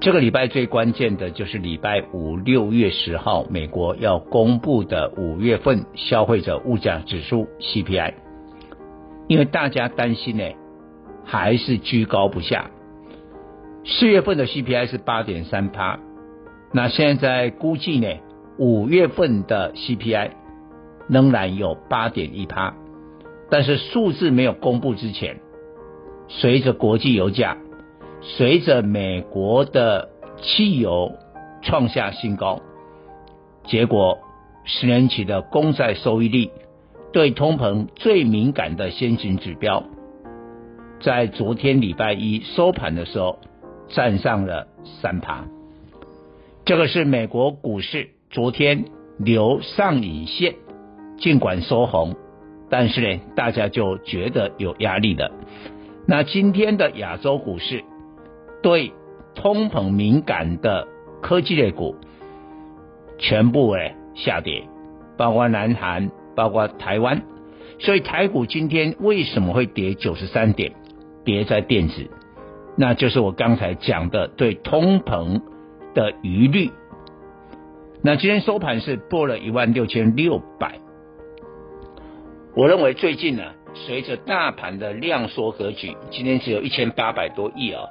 这个礼拜最关键的就是礼拜五六月十号，美国要公布的五月份消费者物价指数 CPI，因为大家担心呢，还是居高不下。四月份的 CPI 是八点三趴，那现在估计呢，五月份的 CPI 仍然有八点一趴。但是数字没有公布之前，随着国际油价，随着美国的汽油创下新高，结果十年期的公债收益率对通膨最敏感的先行指标，在昨天礼拜一收盘的时候站上了三趴，这个是美国股市昨天留上影线，尽管收红。但是呢，大家就觉得有压力了。那今天的亚洲股市对通膨敏感的科技类股全部哎下跌，包括南韩，包括台湾。所以台股今天为什么会跌九十三点？跌在电子，那就是我刚才讲的对通膨的疑虑。那今天收盘是破了一万六千六百。我认为最近呢，随着大盘的量缩格局，今天只有一千八百多亿啊。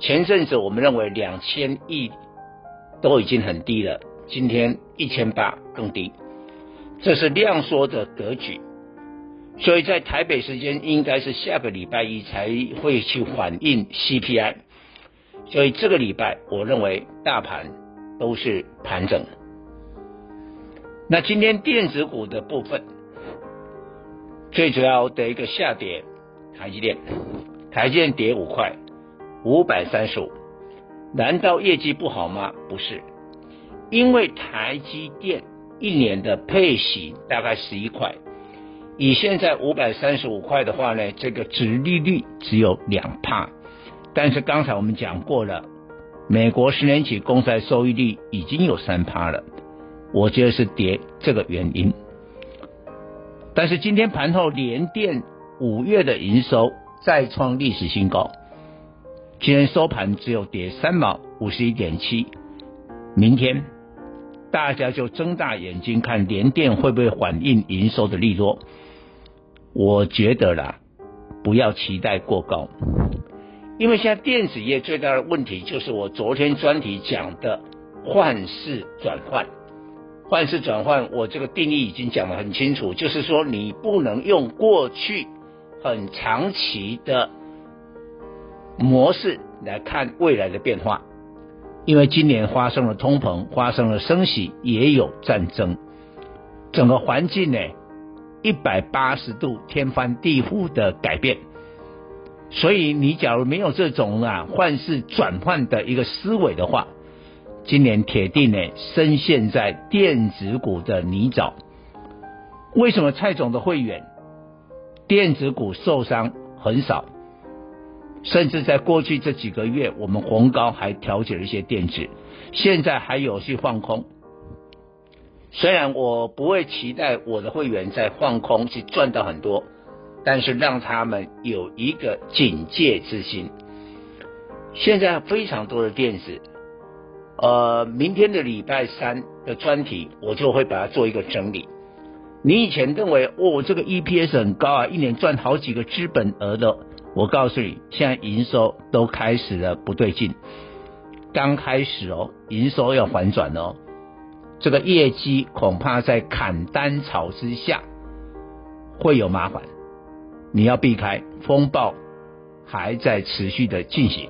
前阵子我们认为两千亿都已经很低了，今天一千八更低，这是量缩的格局。所以在台北时间应该是下个礼拜一才会去反映 CPI。所以这个礼拜我认为大盘都是盘整。那今天电子股的部分。最主要的一个下跌，台积电，台积电跌五块，五百三十五。难道业绩不好吗？不是，因为台积电一年的配息大概十一块，以现在五百三十五块的话呢，这个值利率只有两趴。但是刚才我们讲过了，美国十年期公债收益率已经有三趴了，我觉得是跌这个原因。但是今天盘后联电五月的营收再创历史新高，今天收盘只有跌三毛五十一点七，明天大家就睁大眼睛看联电会不会反映营收的利多。我觉得啦，不要期待过高，因为现在电子业最大的问题就是我昨天专题讲的换势转换。换势转换，我这个定义已经讲得很清楚，就是说你不能用过去很长期的模式来看未来的变化，因为今年发生了通膨，发生了升息，也有战争，整个环境呢一百八十度天翻地覆的改变，所以你假如没有这种啊换势转换的一个思维的话。今年铁定呢，深陷在电子股的泥沼。为什么蔡总的会员电子股受伤很少？甚至在过去这几个月，我们红高还调节了一些电子，现在还有去放空。虽然我不会期待我的会员在放空去赚到很多，但是让他们有一个警戒之心。现在非常多的电子。呃，明天的礼拜三的专题，我就会把它做一个整理。你以前认为哦，这个 EPS 很高啊，一年赚好几个资本额的，我告诉你，现在营收都开始了不对劲，刚开始哦，营收要反转哦。这个业绩恐怕在砍单潮之下会有麻烦，你要避开风暴还在持续的进行。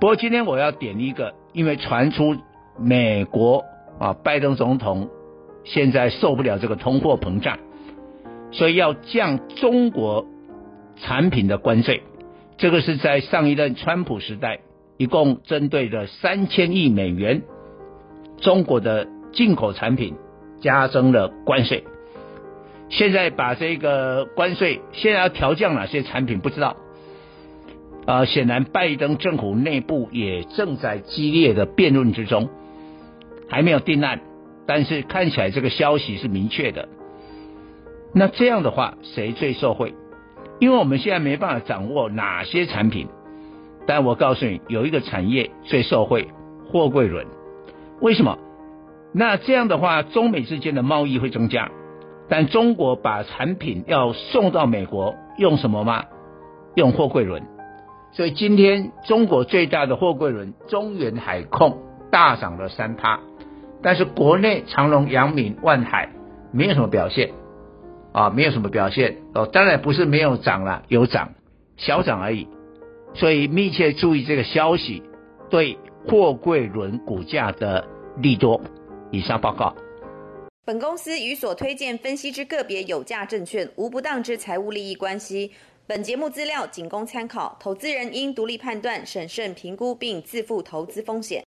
不过今天我要点一个，因为传出美国啊拜登总统现在受不了这个通货膨胀，所以要降中国产品的关税。这个是在上一任川普时代，一共针对了三千亿美元中国的进口产品加征了关税。现在把这个关税现在要调降哪些产品不知道。呃，显然拜登政府内部也正在激烈的辩论之中，还没有定案，但是看起来这个消息是明确的。那这样的话，谁最受惠？因为我们现在没办法掌握哪些产品，但我告诉你，有一个产业最受惠，货柜轮。为什么？那这样的话，中美之间的贸易会增加，但中国把产品要送到美国，用什么吗？用货柜轮。所以今天中国最大的货柜轮中远海控大涨了三趴，但是国内长隆、阳明、万海没有什么表现。啊，没有什么表现哦，当然不是没有涨了，有涨，小涨而已。所以密切注意这个消息对货柜轮股价的利多。以上报告。本公司与所推荐分析之个别有价证券无不当之财务利益关系。本节目资料仅供参考，投资人应独立判断、审慎评估并自负投资风险。